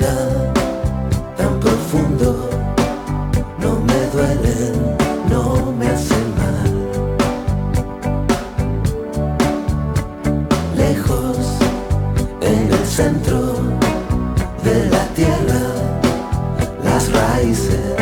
tan profundo. No me duelen, no me hacen mal. Lejos, en el centro de la tierra, las raíces.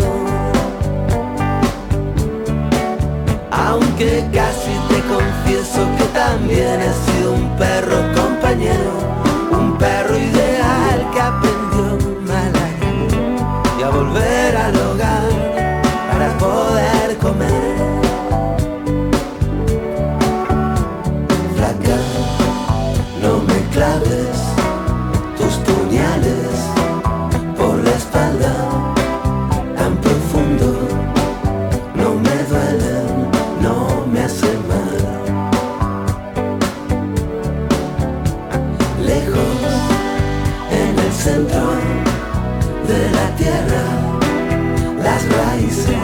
De la tierra, las raíces